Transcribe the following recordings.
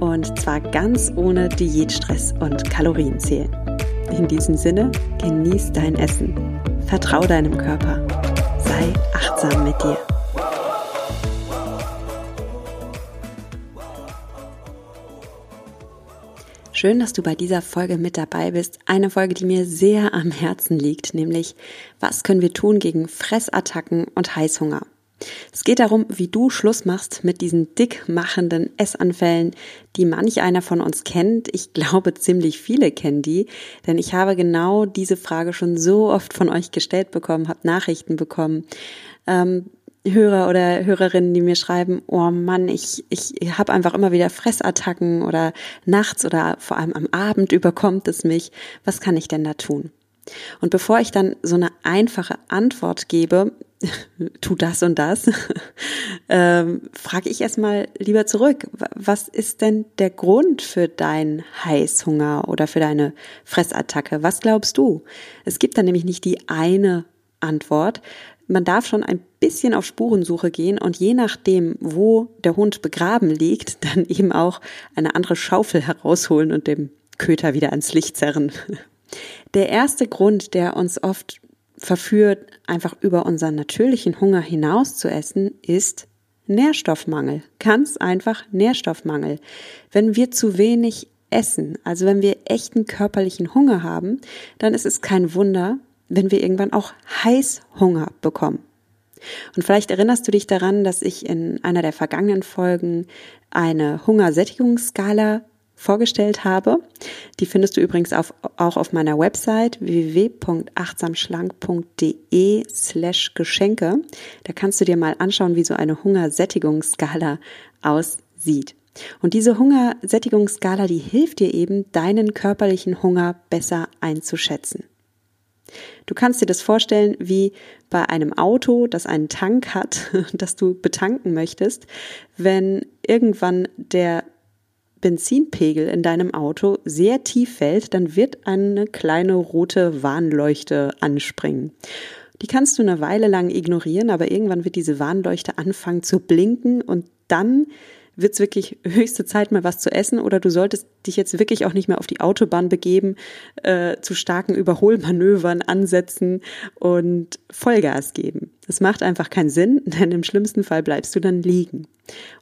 und zwar ganz ohne Diätstress und Kalorienzählen. In diesem Sinne, genieß dein Essen. Vertrau deinem Körper. Sei achtsam mit dir. Schön, dass du bei dieser Folge mit dabei bist. Eine Folge, die mir sehr am Herzen liegt, nämlich was können wir tun gegen Fressattacken und Heißhunger? Es geht darum, wie du Schluss machst mit diesen dickmachenden Essanfällen, die manch einer von uns kennt. Ich glaube, ziemlich viele kennen die, denn ich habe genau diese Frage schon so oft von euch gestellt bekommen, habe Nachrichten bekommen. Ähm, Hörer oder Hörerinnen, die mir schreiben, oh Mann, ich, ich habe einfach immer wieder Fressattacken oder nachts oder vor allem am Abend überkommt es mich. Was kann ich denn da tun? Und bevor ich dann so eine einfache Antwort gebe, tu das und das, ähm, frage ich erstmal lieber zurück, was ist denn der Grund für deinen Heißhunger oder für deine Fressattacke? Was glaubst du? Es gibt dann nämlich nicht die eine Antwort. Man darf schon ein bisschen auf Spurensuche gehen und je nachdem, wo der Hund begraben liegt, dann eben auch eine andere Schaufel herausholen und dem Köter wieder ans Licht zerren. Der erste Grund, der uns oft verführt, einfach über unseren natürlichen Hunger hinaus zu essen, ist Nährstoffmangel. Ganz einfach Nährstoffmangel. Wenn wir zu wenig essen, also wenn wir echten körperlichen Hunger haben, dann ist es kein Wunder, wenn wir irgendwann auch Heißhunger bekommen. Und vielleicht erinnerst du dich daran, dass ich in einer der vergangenen Folgen eine Hungersättigungsskala vorgestellt habe. Die findest du übrigens auf, auch auf meiner Website www.achtsamschlank.de slash Geschenke. Da kannst du dir mal anschauen, wie so eine Hungersättigungsskala aussieht. Und diese Hungersättigungsskala, die hilft dir eben, deinen körperlichen Hunger besser einzuschätzen. Du kannst dir das vorstellen wie bei einem Auto, das einen Tank hat, das du betanken möchtest. Wenn irgendwann der Benzinpegel in deinem Auto sehr tief fällt, dann wird eine kleine rote Warnleuchte anspringen. Die kannst du eine Weile lang ignorieren, aber irgendwann wird diese Warnleuchte anfangen zu blinken und dann wird es wirklich höchste Zeit, mal was zu essen oder du solltest dich jetzt wirklich auch nicht mehr auf die Autobahn begeben, äh, zu starken Überholmanövern ansetzen und Vollgas geben. Das macht einfach keinen Sinn, denn im schlimmsten Fall bleibst du dann liegen.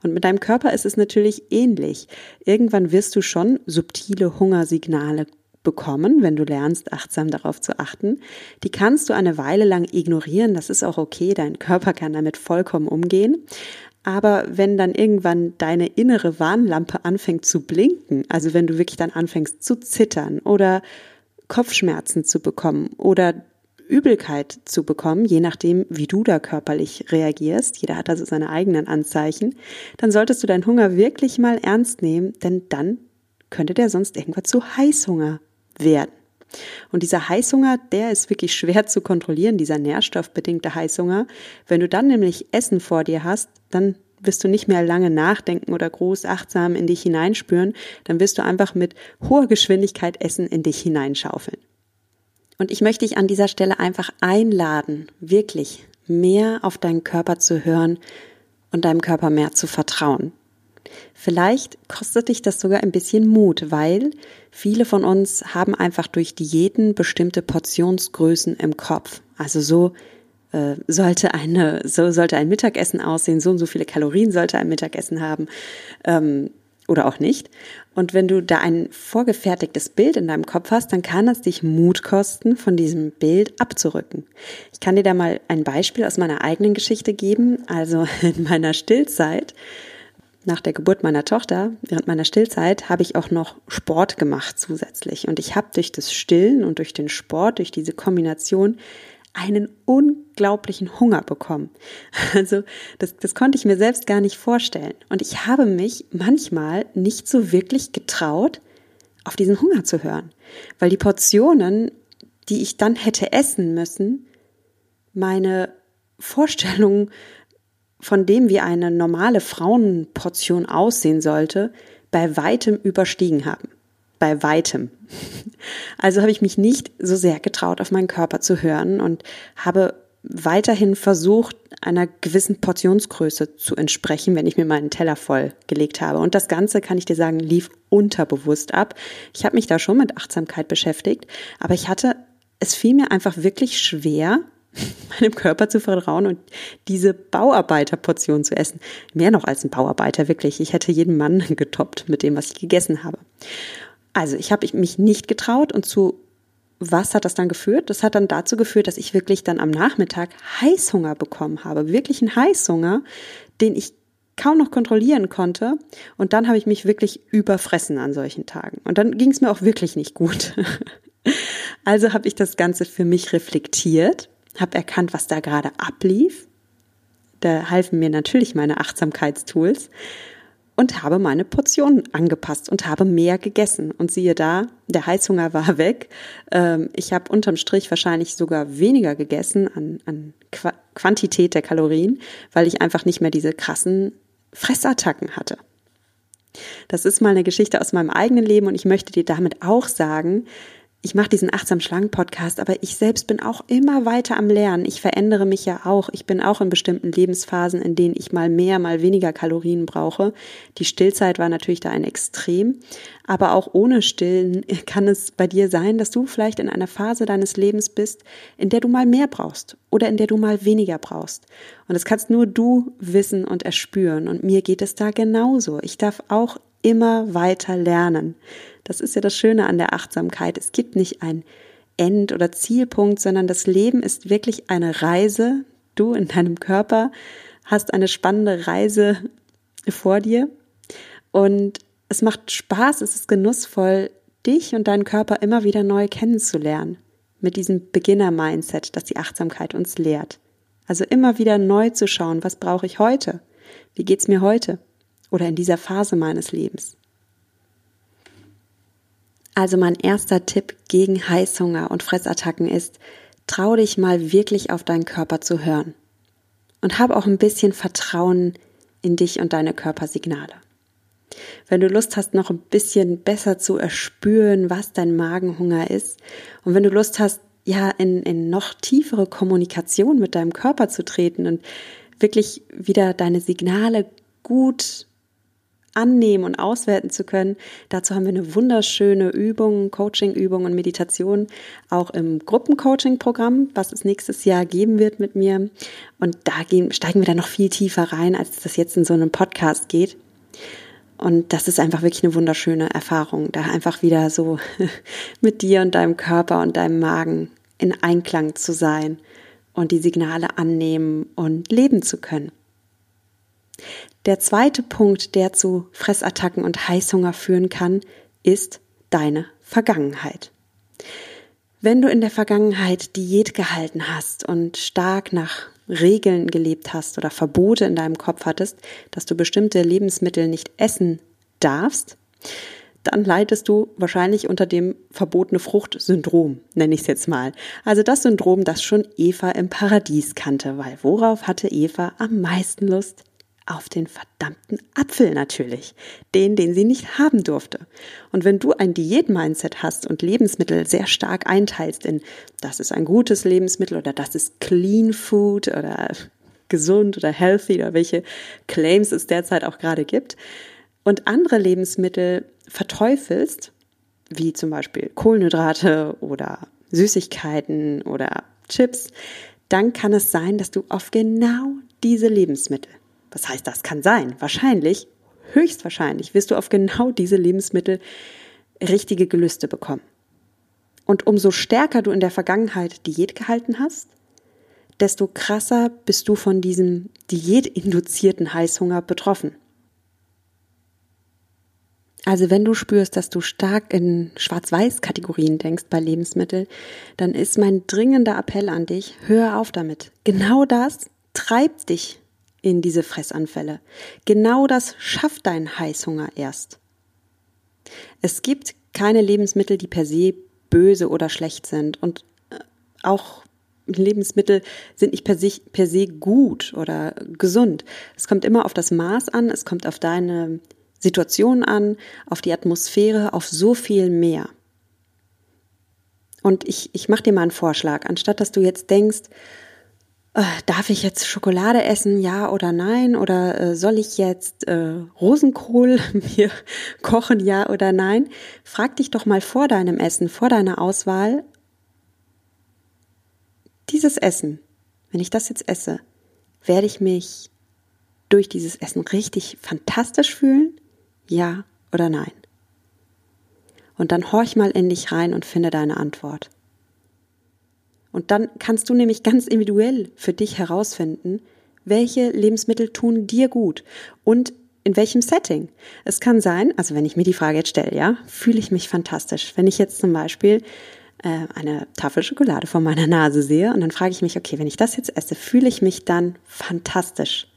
Und mit deinem Körper ist es natürlich ähnlich. Irgendwann wirst du schon subtile Hungersignale bekommen, wenn du lernst, achtsam darauf zu achten. Die kannst du eine Weile lang ignorieren, das ist auch okay, dein Körper kann damit vollkommen umgehen. Aber wenn dann irgendwann deine innere Warnlampe anfängt zu blinken, also wenn du wirklich dann anfängst zu zittern oder Kopfschmerzen zu bekommen oder Übelkeit zu bekommen, je nachdem, wie du da körperlich reagierst, jeder hat also seine eigenen Anzeichen, dann solltest du deinen Hunger wirklich mal ernst nehmen, denn dann könnte der sonst irgendwann zu Heißhunger werden. Und dieser Heißhunger, der ist wirklich schwer zu kontrollieren, dieser nährstoffbedingte Heißhunger. Wenn du dann nämlich Essen vor dir hast, dann wirst du nicht mehr lange nachdenken oder groß achtsam in dich hineinspüren, dann wirst du einfach mit hoher Geschwindigkeit Essen in dich hineinschaufeln. Und ich möchte dich an dieser Stelle einfach einladen, wirklich mehr auf deinen Körper zu hören und deinem Körper mehr zu vertrauen. Vielleicht kostet dich das sogar ein bisschen Mut, weil viele von uns haben einfach durch Diäten bestimmte Portionsgrößen im Kopf. Also so äh, sollte eine, so sollte ein Mittagessen aussehen, so und so viele Kalorien sollte ein Mittagessen haben. Ähm, oder auch nicht. Und wenn du da ein vorgefertigtes Bild in deinem Kopf hast, dann kann es dich Mut kosten, von diesem Bild abzurücken. Ich kann dir da mal ein Beispiel aus meiner eigenen Geschichte geben. Also in meiner Stillzeit nach der Geburt meiner Tochter, während meiner Stillzeit, habe ich auch noch Sport gemacht zusätzlich. Und ich habe durch das Stillen und durch den Sport, durch diese Kombination, einen unglaublichen Hunger bekommen. Also das, das konnte ich mir selbst gar nicht vorstellen. Und ich habe mich manchmal nicht so wirklich getraut, auf diesen Hunger zu hören. Weil die Portionen, die ich dann hätte essen müssen, meine Vorstellung von dem, wie eine normale Frauenportion aussehen sollte, bei weitem überstiegen haben. Bei weitem. Also habe ich mich nicht so sehr getraut, auf meinen Körper zu hören und habe weiterhin versucht, einer gewissen Portionsgröße zu entsprechen, wenn ich mir meinen Teller voll gelegt habe. Und das Ganze, kann ich dir sagen, lief unterbewusst ab. Ich habe mich da schon mit Achtsamkeit beschäftigt, aber ich hatte, es fiel mir einfach wirklich schwer, meinem Körper zu vertrauen und diese Bauarbeiterportion zu essen. Mehr noch als ein Bauarbeiter, wirklich. Ich hätte jeden Mann getoppt mit dem, was ich gegessen habe. Also ich habe mich nicht getraut und zu was hat das dann geführt? Das hat dann dazu geführt, dass ich wirklich dann am Nachmittag Heißhunger bekommen habe. Wirklich einen Heißhunger, den ich kaum noch kontrollieren konnte. Und dann habe ich mich wirklich überfressen an solchen Tagen. Und dann ging es mir auch wirklich nicht gut. also habe ich das Ganze für mich reflektiert habe erkannt, was da gerade ablief. Da halfen mir natürlich meine Achtsamkeitstools und habe meine Portionen angepasst und habe mehr gegessen. Und siehe da, der Heißhunger war weg. Ähm, ich habe unterm Strich wahrscheinlich sogar weniger gegessen an, an Quantität der Kalorien, weil ich einfach nicht mehr diese krassen Fressattacken hatte. Das ist mal eine Geschichte aus meinem eigenen Leben und ich möchte dir damit auch sagen, ich mache diesen achtsam schlank Podcast, aber ich selbst bin auch immer weiter am Lernen. Ich verändere mich ja auch. Ich bin auch in bestimmten Lebensphasen, in denen ich mal mehr, mal weniger Kalorien brauche. Die Stillzeit war natürlich da ein Extrem, aber auch ohne Stillen kann es bei dir sein, dass du vielleicht in einer Phase deines Lebens bist, in der du mal mehr brauchst oder in der du mal weniger brauchst. Und das kannst nur du wissen und erspüren. Und mir geht es da genauso. Ich darf auch immer weiter lernen. Das ist ja das Schöne an der Achtsamkeit. Es gibt nicht ein End- oder Zielpunkt, sondern das Leben ist wirklich eine Reise. Du in deinem Körper hast eine spannende Reise vor dir und es macht Spaß, es ist genussvoll, dich und deinen Körper immer wieder neu kennenzulernen. Mit diesem Beginner-Mindset, das die Achtsamkeit uns lehrt. Also immer wieder neu zu schauen, was brauche ich heute? Wie geht's mir heute? Oder in dieser Phase meines Lebens? Also mein erster Tipp gegen Heißhunger und Fressattacken ist, trau dich mal wirklich auf deinen Körper zu hören. Und hab auch ein bisschen Vertrauen in dich und deine Körpersignale. Wenn du Lust hast, noch ein bisschen besser zu erspüren, was dein Magenhunger ist, und wenn du Lust hast, ja, in, in noch tiefere Kommunikation mit deinem Körper zu treten und wirklich wieder deine Signale gut annehmen und auswerten zu können. Dazu haben wir eine wunderschöne Übung, Coaching-Übung und Meditation auch im Gruppencoaching-Programm, was es nächstes Jahr geben wird mit mir. Und da gehen, steigen wir dann noch viel tiefer rein, als das jetzt in so einem Podcast geht. Und das ist einfach wirklich eine wunderschöne Erfahrung, da einfach wieder so mit dir und deinem Körper und deinem Magen in Einklang zu sein und die Signale annehmen und leben zu können. Der zweite Punkt, der zu Fressattacken und Heißhunger führen kann, ist deine Vergangenheit. Wenn du in der Vergangenheit Diät gehalten hast und stark nach Regeln gelebt hast oder Verbote in deinem Kopf hattest, dass du bestimmte Lebensmittel nicht essen darfst, dann leidest du wahrscheinlich unter dem verbotene Frucht-Syndrom, nenne ich es jetzt mal. Also das Syndrom, das schon Eva im Paradies kannte, weil worauf hatte Eva am meisten Lust? Auf den verdammten Apfel natürlich, den, den sie nicht haben durfte. Und wenn du ein Diät-Mindset hast und Lebensmittel sehr stark einteilst in, das ist ein gutes Lebensmittel oder das ist Clean Food oder gesund oder healthy oder welche Claims es derzeit auch gerade gibt, und andere Lebensmittel verteufelst, wie zum Beispiel Kohlenhydrate oder Süßigkeiten oder Chips, dann kann es sein, dass du auf genau diese Lebensmittel was heißt, das kann sein. Wahrscheinlich, höchstwahrscheinlich wirst du auf genau diese Lebensmittel richtige Gelüste bekommen. Und umso stärker du in der Vergangenheit Diät gehalten hast, desto krasser bist du von diesem diätinduzierten Heißhunger betroffen. Also wenn du spürst, dass du stark in Schwarz-Weiß-Kategorien denkst bei Lebensmitteln, dann ist mein dringender Appell an dich, hör auf damit. Genau das treibt dich in diese Fressanfälle. Genau das schafft dein Heißhunger erst. Es gibt keine Lebensmittel, die per se böse oder schlecht sind. Und äh, auch Lebensmittel sind nicht per, sich, per se gut oder gesund. Es kommt immer auf das Maß an, es kommt auf deine Situation an, auf die Atmosphäre, auf so viel mehr. Und ich, ich mache dir mal einen Vorschlag. Anstatt dass du jetzt denkst, äh, darf ich jetzt Schokolade essen, ja oder nein? Oder äh, soll ich jetzt äh, Rosenkohl mir kochen, ja oder nein? Frag dich doch mal vor deinem Essen, vor deiner Auswahl, dieses Essen, wenn ich das jetzt esse, werde ich mich durch dieses Essen richtig fantastisch fühlen? Ja oder nein? Und dann horch mal in dich rein und finde deine Antwort. Und dann kannst du nämlich ganz individuell für dich herausfinden, welche Lebensmittel tun dir gut und in welchem Setting. Es kann sein, also wenn ich mir die Frage jetzt stelle, ja, fühle ich mich fantastisch. Wenn ich jetzt zum Beispiel äh, eine Tafel Schokolade vor meiner Nase sehe und dann frage ich mich, okay, wenn ich das jetzt esse, fühle ich mich dann fantastisch?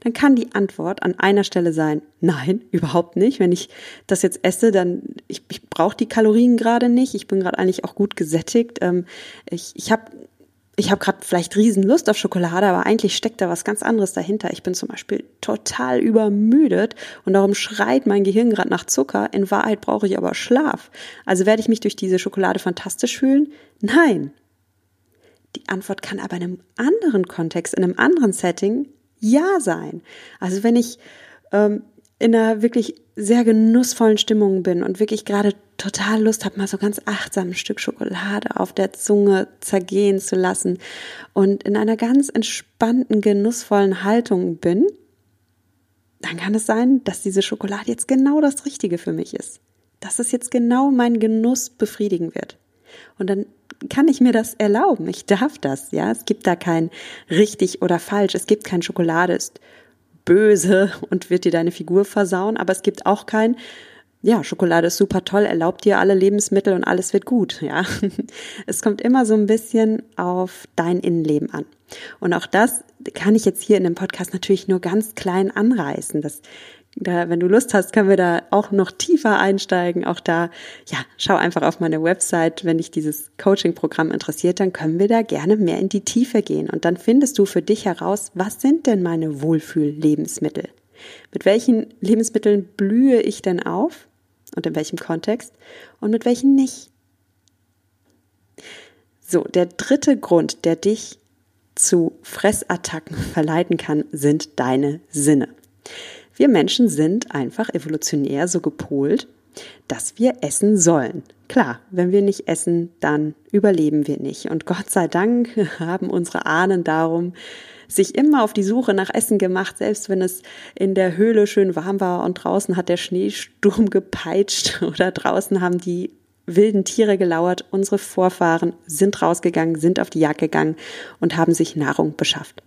Dann kann die Antwort an einer Stelle sein, nein, überhaupt nicht. Wenn ich das jetzt esse, dann, ich, ich brauche die Kalorien gerade nicht. Ich bin gerade eigentlich auch gut gesättigt. Ähm, ich ich habe ich habe gerade vielleicht riesen Lust auf Schokolade, aber eigentlich steckt da was ganz anderes dahinter. Ich bin zum Beispiel total übermüdet und darum schreit mein Gehirn gerade nach Zucker. In Wahrheit brauche ich aber Schlaf. Also werde ich mich durch diese Schokolade fantastisch fühlen? Nein. Die Antwort kann aber in einem anderen Kontext, in einem anderen Setting ja sein. Also wenn ich ähm, in einer wirklich sehr genussvollen Stimmung bin und wirklich gerade total Lust habe, mal so ganz achtsam ein Stück Schokolade auf der Zunge zergehen zu lassen und in einer ganz entspannten, genussvollen Haltung bin, dann kann es sein, dass diese Schokolade jetzt genau das Richtige für mich ist. Dass es jetzt genau meinen Genuss befriedigen wird. Und dann kann ich mir das erlauben. Ich darf das, ja. Es gibt da kein richtig oder falsch. Es gibt kein Schokolade ist böse und wird dir deine Figur versauen, aber es gibt auch kein ja, Schokolade ist super toll, erlaubt dir alle Lebensmittel und alles wird gut, ja. Es kommt immer so ein bisschen auf dein Innenleben an. Und auch das kann ich jetzt hier in dem Podcast natürlich nur ganz klein anreißen. Das da, wenn du Lust hast, können wir da auch noch tiefer einsteigen. Auch da, ja, schau einfach auf meine Website. Wenn dich dieses Coaching-Programm interessiert, dann können wir da gerne mehr in die Tiefe gehen. Und dann findest du für dich heraus, was sind denn meine Wohlfühl-Lebensmittel? Mit welchen Lebensmitteln blühe ich denn auf? Und in welchem Kontext? Und mit welchen nicht? So, der dritte Grund, der dich zu Fressattacken verleiten kann, sind deine Sinne. Wir Menschen sind einfach evolutionär so gepolt, dass wir essen sollen. Klar, wenn wir nicht essen, dann überleben wir nicht. Und Gott sei Dank haben unsere Ahnen darum sich immer auf die Suche nach Essen gemacht, selbst wenn es in der Höhle schön warm war und draußen hat der Schneesturm gepeitscht oder draußen haben die wilden Tiere gelauert. Unsere Vorfahren sind rausgegangen, sind auf die Jagd gegangen und haben sich Nahrung beschafft.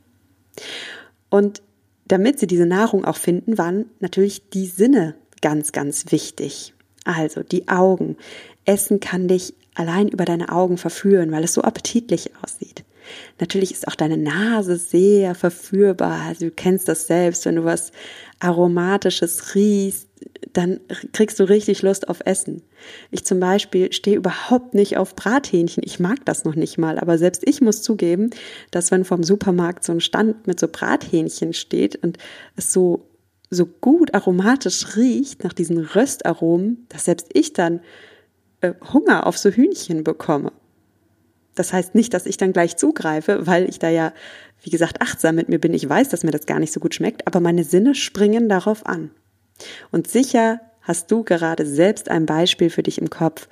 Und damit sie diese Nahrung auch finden, waren natürlich die Sinne ganz, ganz wichtig. Also die Augen. Essen kann dich allein über deine Augen verführen, weil es so appetitlich aussieht. Natürlich ist auch deine Nase sehr verführbar. Also du kennst das selbst, wenn du was Aromatisches riechst, dann kriegst du richtig Lust auf Essen. Ich zum Beispiel stehe überhaupt nicht auf Brathähnchen. Ich mag das noch nicht mal. Aber selbst ich muss zugeben, dass wenn vom Supermarkt so ein Stand mit so Brathähnchen steht und es so, so gut aromatisch riecht nach diesen Röstaromen, dass selbst ich dann äh, Hunger auf so Hühnchen bekomme. Das heißt nicht, dass ich dann gleich zugreife, weil ich da ja, wie gesagt, achtsam mit mir bin. Ich weiß, dass mir das gar nicht so gut schmeckt, aber meine Sinne springen darauf an. Und sicher hast du gerade selbst ein Beispiel für dich im Kopf,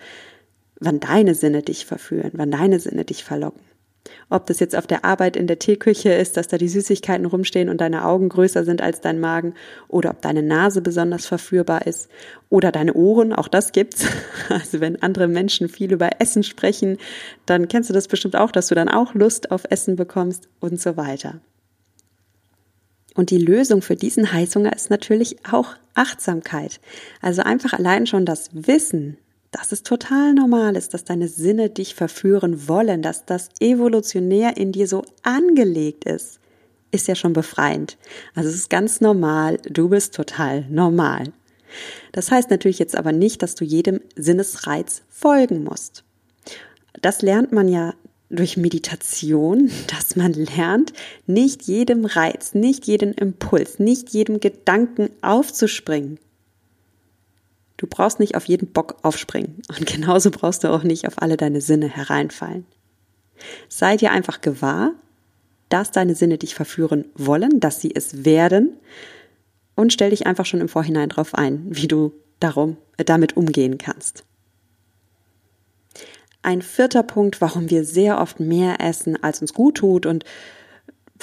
wann deine Sinne dich verführen, wann deine Sinne dich verlocken. Ob das jetzt auf der Arbeit in der Teeküche ist, dass da die Süßigkeiten rumstehen und deine Augen größer sind als dein Magen, oder ob deine Nase besonders verführbar ist, oder deine Ohren, auch das gibt's. Also wenn andere Menschen viel über Essen sprechen, dann kennst du das bestimmt auch, dass du dann auch Lust auf Essen bekommst und so weiter. Und die Lösung für diesen Heißhunger ist natürlich auch Achtsamkeit. Also einfach allein schon das Wissen, dass es total normal ist, dass deine Sinne dich verführen wollen, dass das evolutionär in dir so angelegt ist, ist ja schon befreiend. Also es ist ganz normal, du bist total normal. Das heißt natürlich jetzt aber nicht, dass du jedem Sinnesreiz folgen musst. Das lernt man ja durch Meditation, dass man lernt, nicht jedem Reiz, nicht jedem Impuls, nicht jedem Gedanken aufzuspringen. Du brauchst nicht auf jeden Bock aufspringen und genauso brauchst du auch nicht auf alle deine Sinne hereinfallen. Sei dir einfach gewahr, dass deine Sinne dich verführen wollen, dass sie es werden und stell dich einfach schon im Vorhinein darauf ein, wie du darum, äh, damit umgehen kannst. Ein vierter Punkt, warum wir sehr oft mehr essen, als uns gut tut und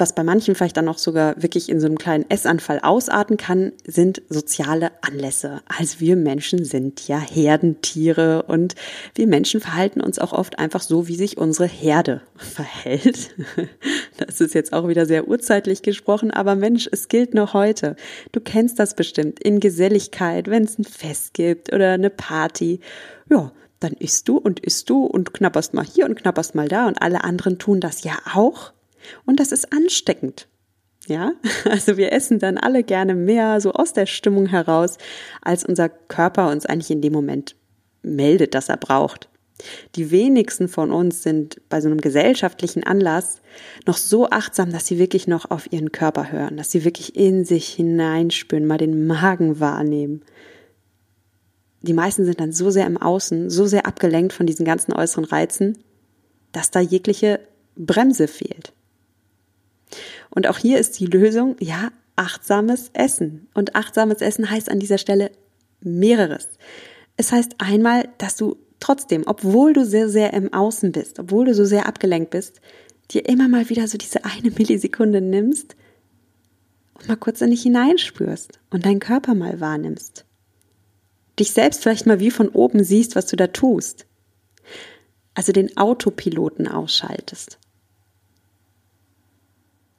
was bei manchen vielleicht dann auch sogar wirklich in so einem kleinen Essanfall ausarten kann, sind soziale Anlässe. Also wir Menschen sind ja Herdentiere und wir Menschen verhalten uns auch oft einfach so, wie sich unsere Herde verhält. Das ist jetzt auch wieder sehr urzeitlich gesprochen, aber Mensch, es gilt noch heute. Du kennst das bestimmt in Geselligkeit, wenn es ein Fest gibt oder eine Party. Ja, dann isst du und isst du und knapperst mal hier und knapperst mal da und alle anderen tun das ja auch. Und das ist ansteckend. Ja, also wir essen dann alle gerne mehr so aus der Stimmung heraus, als unser Körper uns eigentlich in dem Moment meldet, dass er braucht. Die wenigsten von uns sind bei so einem gesellschaftlichen Anlass noch so achtsam, dass sie wirklich noch auf ihren Körper hören, dass sie wirklich in sich hineinspüren, mal den Magen wahrnehmen. Die meisten sind dann so sehr im Außen, so sehr abgelenkt von diesen ganzen äußeren Reizen, dass da jegliche Bremse fehlt. Und auch hier ist die Lösung, ja, achtsames Essen. Und achtsames Essen heißt an dieser Stelle mehreres. Es heißt einmal, dass du trotzdem, obwohl du sehr, sehr im Außen bist, obwohl du so sehr abgelenkt bist, dir immer mal wieder so diese eine Millisekunde nimmst und mal kurz in dich hineinspürst und deinen Körper mal wahrnimmst. Dich selbst vielleicht mal wie von oben siehst, was du da tust. Also den Autopiloten ausschaltest.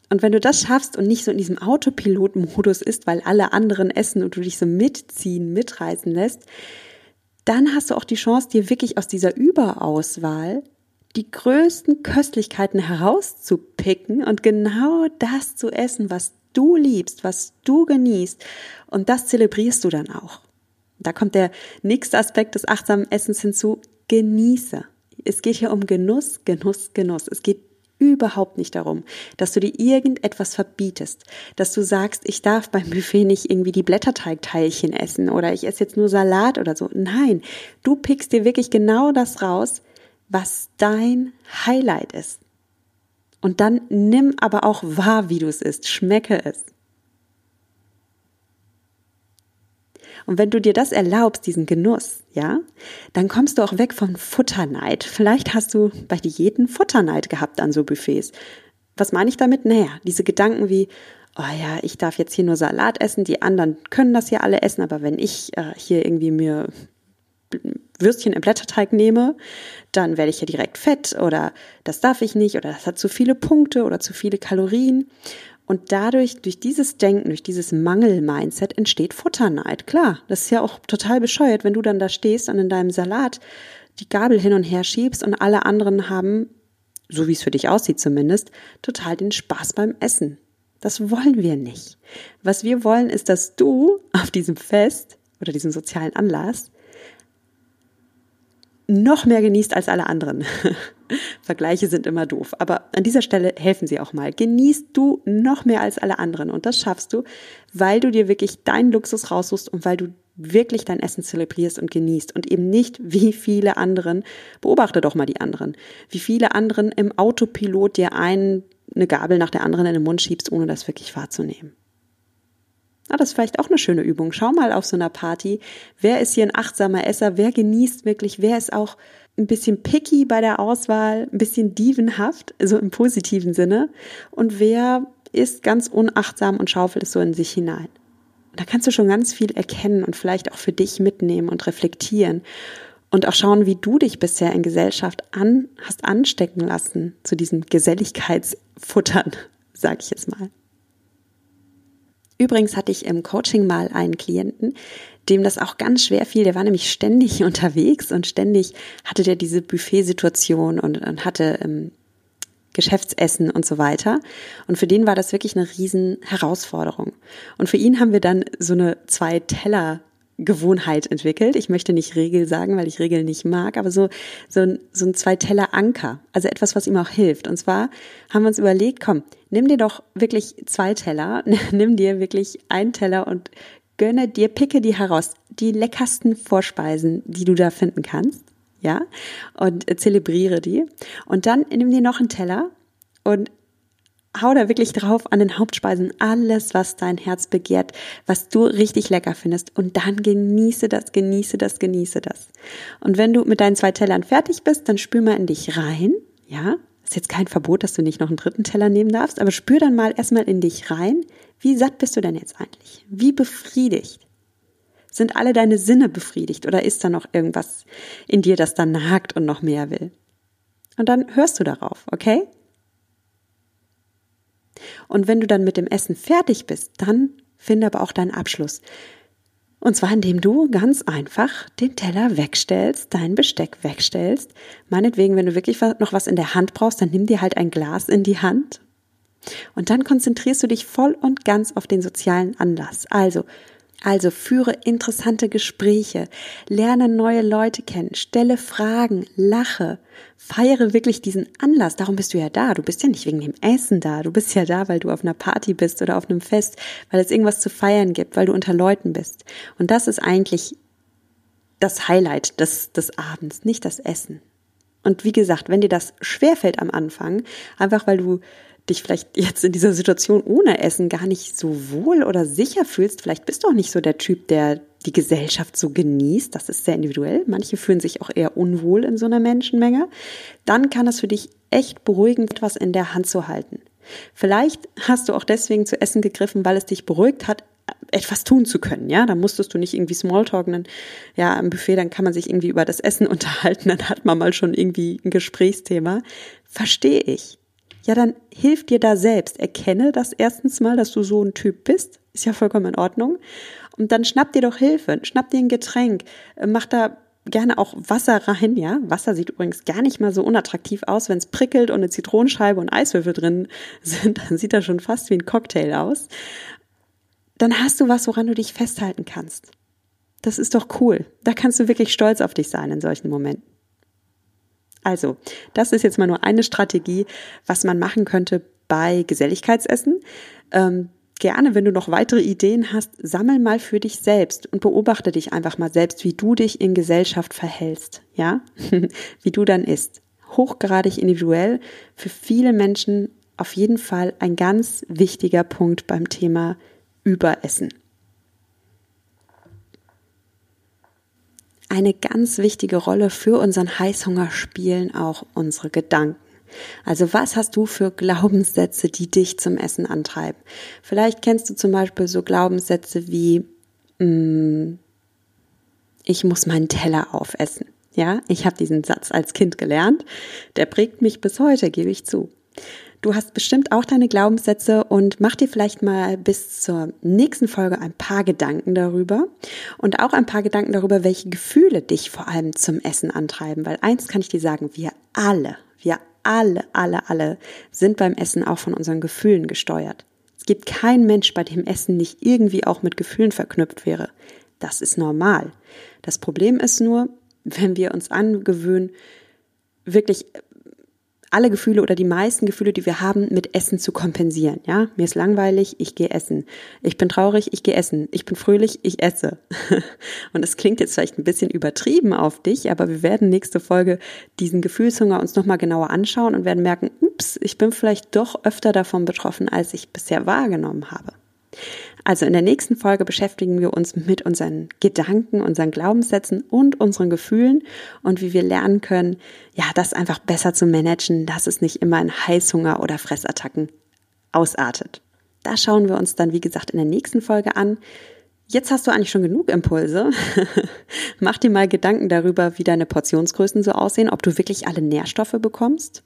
Und wenn du das schaffst und nicht so in diesem Autopilot-Modus ist, weil alle anderen essen und du dich so mitziehen, mitreißen lässt, dann hast du auch die Chance, dir wirklich aus dieser Überauswahl die größten Köstlichkeiten herauszupicken und genau das zu essen, was du liebst, was du genießt. Und das zelebrierst du dann auch. Da kommt der nächste Aspekt des achtsamen Essens hinzu. Genieße. Es geht hier um Genuss, Genuss, Genuss. Es geht überhaupt nicht darum, dass du dir irgendetwas verbietest, dass du sagst, ich darf beim Buffet nicht irgendwie die Blätterteigteilchen essen oder ich esse jetzt nur Salat oder so. Nein, du pickst dir wirklich genau das raus, was dein Highlight ist. Und dann nimm aber auch wahr, wie du es isst, schmecke es. Und wenn du dir das erlaubst, diesen Genuss, ja, dann kommst du auch weg von Futterneid. Vielleicht hast du bei Diäten Futterneid gehabt an so Buffets. Was meine ich damit? Naja, diese Gedanken wie, oh ja, ich darf jetzt hier nur Salat essen, die anderen können das ja alle essen, aber wenn ich äh, hier irgendwie mir Würstchen im Blätterteig nehme, dann werde ich ja direkt fett oder das darf ich nicht oder das hat zu viele Punkte oder zu viele Kalorien. Und dadurch, durch dieses Denken, durch dieses Mangel-Mindset entsteht Futterneid. Klar, das ist ja auch total bescheuert, wenn du dann da stehst und in deinem Salat die Gabel hin und her schiebst und alle anderen haben, so wie es für dich aussieht zumindest, total den Spaß beim Essen. Das wollen wir nicht. Was wir wollen, ist, dass du auf diesem Fest oder diesem sozialen Anlass noch mehr genießt als alle anderen. Vergleiche sind immer doof, aber an dieser Stelle helfen sie auch mal. Genießt du noch mehr als alle anderen und das schaffst du, weil du dir wirklich deinen Luxus raussuchst und weil du wirklich dein Essen zelebrierst und genießt und eben nicht wie viele anderen, beobachte doch mal die anderen, wie viele anderen im Autopilot dir einen, eine Gabel nach der anderen in den Mund schiebst, ohne das wirklich wahrzunehmen. Ah, das ist vielleicht auch eine schöne Übung. Schau mal auf so einer Party. Wer ist hier ein achtsamer Esser? Wer genießt wirklich? Wer ist auch ein bisschen picky bei der Auswahl? Ein bisschen dievenhaft, so im positiven Sinne? Und wer ist ganz unachtsam und schaufelt es so in sich hinein? Da kannst du schon ganz viel erkennen und vielleicht auch für dich mitnehmen und reflektieren und auch schauen, wie du dich bisher in Gesellschaft an, hast anstecken lassen zu diesem Geselligkeitsfuttern, sag ich jetzt mal. Übrigens hatte ich im Coaching mal einen Klienten, dem das auch ganz schwer fiel. Der war nämlich ständig unterwegs und ständig hatte der diese Buffet-Situation und, und hatte ähm, Geschäftsessen und so weiter. Und für den war das wirklich eine riesen Herausforderung. Und für ihn haben wir dann so eine zwei Teller Gewohnheit entwickelt. Ich möchte nicht Regel sagen, weil ich Regeln nicht mag, aber so, so, ein, so ein Zwei-Teller-Anker. Also etwas, was ihm auch hilft. Und zwar haben wir uns überlegt, komm, nimm dir doch wirklich zwei Teller, nimm dir wirklich einen Teller und gönne dir, picke dir heraus die leckersten Vorspeisen, die du da finden kannst. Ja, und zelebriere die. Und dann nimm dir noch einen Teller und hau da wirklich drauf an den Hauptspeisen alles, was dein Herz begehrt, was du richtig lecker findest. Und dann genieße das, genieße das, genieße das. Und wenn du mit deinen zwei Tellern fertig bist, dann spür mal in dich rein. Ja, ist jetzt kein Verbot, dass du nicht noch einen dritten Teller nehmen darfst, aber spür dann mal erstmal in dich rein. Wie satt bist du denn jetzt eigentlich? Wie befriedigt? Sind alle deine Sinne befriedigt oder ist da noch irgendwas in dir, das dann nagt und noch mehr will? Und dann hörst du darauf, okay? Und wenn du dann mit dem Essen fertig bist, dann finde aber auch deinen Abschluss. Und zwar indem du ganz einfach den Teller wegstellst, dein Besteck wegstellst. Meinetwegen, wenn du wirklich noch was in der Hand brauchst, dann nimm dir halt ein Glas in die Hand. Und dann konzentrierst du dich voll und ganz auf den sozialen Anlass. Also also führe interessante Gespräche, lerne neue Leute kennen, stelle Fragen, lache, feiere wirklich diesen Anlass. Darum bist du ja da. Du bist ja nicht wegen dem Essen da. Du bist ja da, weil du auf einer Party bist oder auf einem Fest, weil es irgendwas zu feiern gibt, weil du unter Leuten bist. Und das ist eigentlich das Highlight des, des Abends, nicht das Essen. Und wie gesagt, wenn dir das schwerfällt am Anfang, einfach weil du dich vielleicht jetzt in dieser Situation ohne Essen gar nicht so wohl oder sicher fühlst, vielleicht bist du auch nicht so der Typ, der die Gesellschaft so genießt, das ist sehr individuell, manche fühlen sich auch eher unwohl in so einer Menschenmenge, dann kann es für dich echt beruhigend, etwas in der Hand zu halten. Vielleicht hast du auch deswegen zu Essen gegriffen, weil es dich beruhigt hat, etwas tun zu können, ja, da musstest du nicht irgendwie Smalltalken, dann, ja, am Buffet, dann kann man sich irgendwie über das Essen unterhalten, dann hat man mal schon irgendwie ein Gesprächsthema. Verstehe ich ja, dann hilf dir da selbst. Erkenne das erstens mal, dass du so ein Typ bist. Ist ja vollkommen in Ordnung. Und dann schnapp dir doch Hilfe. Schnapp dir ein Getränk. Äh, mach da gerne auch Wasser rein, ja. Wasser sieht übrigens gar nicht mal so unattraktiv aus. Wenn es prickelt und eine Zitronenscheibe und Eiswürfel drin sind, dann sieht das schon fast wie ein Cocktail aus. Dann hast du was, woran du dich festhalten kannst. Das ist doch cool. Da kannst du wirklich stolz auf dich sein in solchen Momenten. Also, das ist jetzt mal nur eine Strategie, was man machen könnte bei Geselligkeitsessen. Ähm, gerne, wenn du noch weitere Ideen hast, sammel mal für dich selbst und beobachte dich einfach mal selbst, wie du dich in Gesellschaft verhältst, ja? wie du dann isst. Hochgradig individuell, für viele Menschen auf jeden Fall ein ganz wichtiger Punkt beim Thema Überessen. Eine ganz wichtige Rolle für unseren Heißhunger spielen auch unsere Gedanken. Also was hast du für Glaubenssätze, die dich zum Essen antreiben? Vielleicht kennst du zum Beispiel so Glaubenssätze wie mh, mm, ich muss meinen Teller aufessen. Ja, ich habe diesen Satz als Kind gelernt. Der prägt mich bis heute, gebe ich zu. Du hast bestimmt auch deine Glaubenssätze und mach dir vielleicht mal bis zur nächsten Folge ein paar Gedanken darüber und auch ein paar Gedanken darüber, welche Gefühle dich vor allem zum Essen antreiben. Weil eins kann ich dir sagen, wir alle, wir alle, alle, alle sind beim Essen auch von unseren Gefühlen gesteuert. Es gibt keinen Mensch, bei dem Essen nicht irgendwie auch mit Gefühlen verknüpft wäre. Das ist normal. Das Problem ist nur, wenn wir uns angewöhnen, wirklich alle Gefühle oder die meisten Gefühle, die wir haben, mit Essen zu kompensieren. Ja, mir ist langweilig, ich gehe essen. Ich bin traurig, ich gehe essen. Ich bin fröhlich, ich esse. Und es klingt jetzt vielleicht ein bisschen übertrieben auf dich, aber wir werden nächste Folge diesen Gefühlshunger uns nochmal genauer anschauen und werden merken, ups, ich bin vielleicht doch öfter davon betroffen, als ich bisher wahrgenommen habe. Also in der nächsten Folge beschäftigen wir uns mit unseren Gedanken, unseren Glaubenssätzen und unseren Gefühlen und wie wir lernen können, ja, das einfach besser zu managen, dass es nicht immer in Heißhunger oder Fressattacken ausartet. Da schauen wir uns dann, wie gesagt, in der nächsten Folge an. Jetzt hast du eigentlich schon genug Impulse. Mach dir mal Gedanken darüber, wie deine Portionsgrößen so aussehen, ob du wirklich alle Nährstoffe bekommst.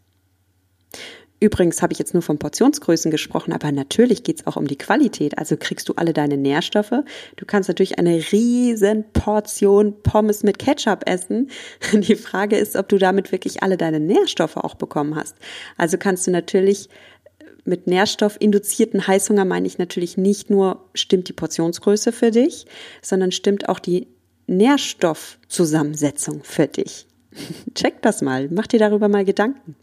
Übrigens habe ich jetzt nur von Portionsgrößen gesprochen, aber natürlich geht es auch um die Qualität. Also kriegst du alle deine Nährstoffe. Du kannst natürlich eine riesen Portion Pommes mit Ketchup essen. Die Frage ist, ob du damit wirklich alle deine Nährstoffe auch bekommen hast. Also kannst du natürlich mit nährstoffinduzierten Heißhunger meine ich natürlich nicht nur, stimmt die Portionsgröße für dich, sondern stimmt auch die Nährstoffzusammensetzung für dich. Check das mal, mach dir darüber mal Gedanken.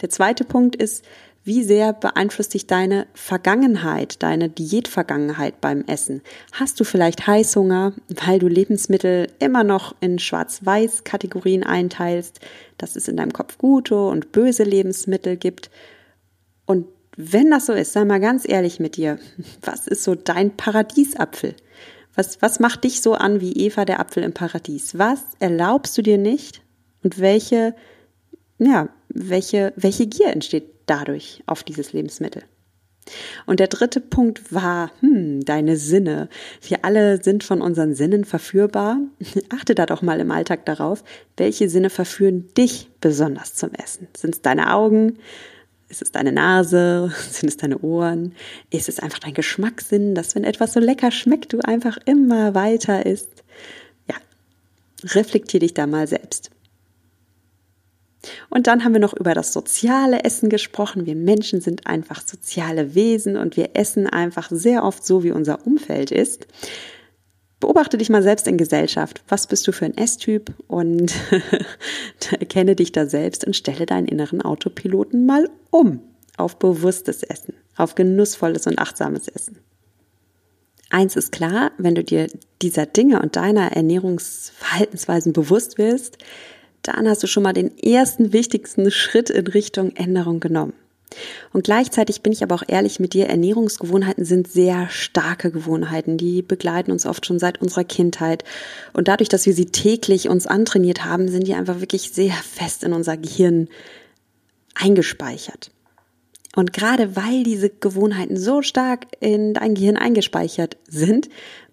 Der zweite Punkt ist, wie sehr beeinflusst dich deine Vergangenheit, deine Diätvergangenheit beim Essen? Hast du vielleicht Heißhunger, weil du Lebensmittel immer noch in Schwarz-Weiß-Kategorien einteilst, dass es in deinem Kopf gute und böse Lebensmittel gibt? Und wenn das so ist, sei mal ganz ehrlich mit dir, was ist so dein Paradiesapfel? Was, was macht dich so an wie Eva der Apfel im Paradies? Was erlaubst du dir nicht? Und welche, ja, welche, welche Gier entsteht dadurch auf dieses Lebensmittel. Und der dritte Punkt war, hm, deine Sinne. Wir alle sind von unseren Sinnen verführbar. Achte da doch mal im Alltag darauf, welche Sinne verführen dich besonders zum Essen. Sind es deine Augen? Ist es deine Nase? Sind es deine Ohren? Ist es einfach dein Geschmackssinn, dass wenn etwas so lecker schmeckt, du einfach immer weiter isst? Ja, reflektier dich da mal selbst. Und dann haben wir noch über das soziale Essen gesprochen. Wir Menschen sind einfach soziale Wesen und wir essen einfach sehr oft so, wie unser Umfeld ist. Beobachte dich mal selbst in Gesellschaft. Was bist du für ein Esstyp? Und erkenne dich da selbst und stelle deinen inneren Autopiloten mal um auf bewusstes Essen, auf genussvolles und achtsames Essen. Eins ist klar, wenn du dir dieser Dinge und deiner Ernährungsverhaltensweisen bewusst wirst, dann hast du schon mal den ersten wichtigsten Schritt in Richtung Änderung genommen. Und gleichzeitig bin ich aber auch ehrlich mit dir, Ernährungsgewohnheiten sind sehr starke Gewohnheiten, die begleiten uns oft schon seit unserer Kindheit. Und dadurch, dass wir sie täglich uns antrainiert haben, sind die einfach wirklich sehr fest in unser Gehirn eingespeichert. Und gerade weil diese Gewohnheiten so stark in dein Gehirn eingespeichert sind,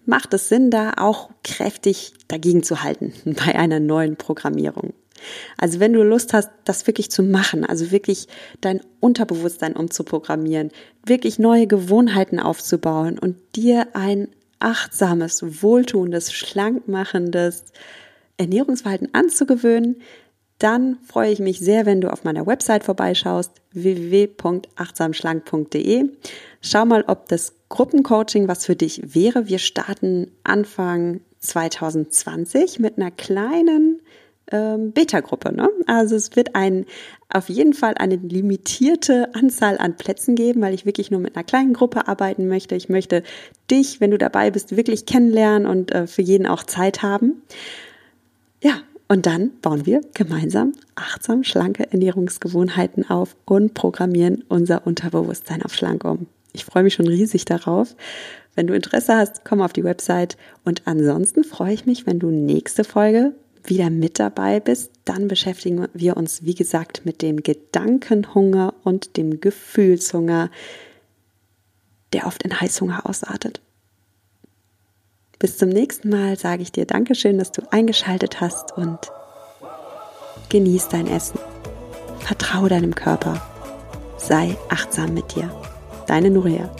macht es Sinn, da auch kräftig dagegen zu halten bei einer neuen Programmierung. Also wenn du Lust hast, das wirklich zu machen, also wirklich dein Unterbewusstsein umzuprogrammieren, wirklich neue Gewohnheiten aufzubauen und dir ein achtsames, wohltuendes, schlankmachendes Ernährungsverhalten anzugewöhnen, dann freue ich mich sehr, wenn du auf meiner Website vorbeischaust, www.achtsamschlank.de. Schau mal, ob das Gruppencoaching was für dich wäre. Wir starten Anfang 2020 mit einer kleinen ähm, Beta-Gruppe. Ne? Also es wird ein, auf jeden Fall eine limitierte Anzahl an Plätzen geben, weil ich wirklich nur mit einer kleinen Gruppe arbeiten möchte. Ich möchte dich, wenn du dabei bist, wirklich kennenlernen und äh, für jeden auch Zeit haben. Ja, und dann bauen wir gemeinsam achtsam schlanke Ernährungsgewohnheiten auf und programmieren unser Unterbewusstsein auf schlank um. Ich freue mich schon riesig darauf. Wenn du Interesse hast, komm auf die Website. Und ansonsten freue ich mich, wenn du nächste Folge wieder mit dabei bist, dann beschäftigen wir uns, wie gesagt, mit dem Gedankenhunger und dem Gefühlshunger, der oft in Heißhunger ausartet. Bis zum nächsten Mal sage ich dir Dankeschön, dass du eingeschaltet hast und genieß dein Essen. Vertraue deinem Körper. Sei achtsam mit dir. Deine Nuria.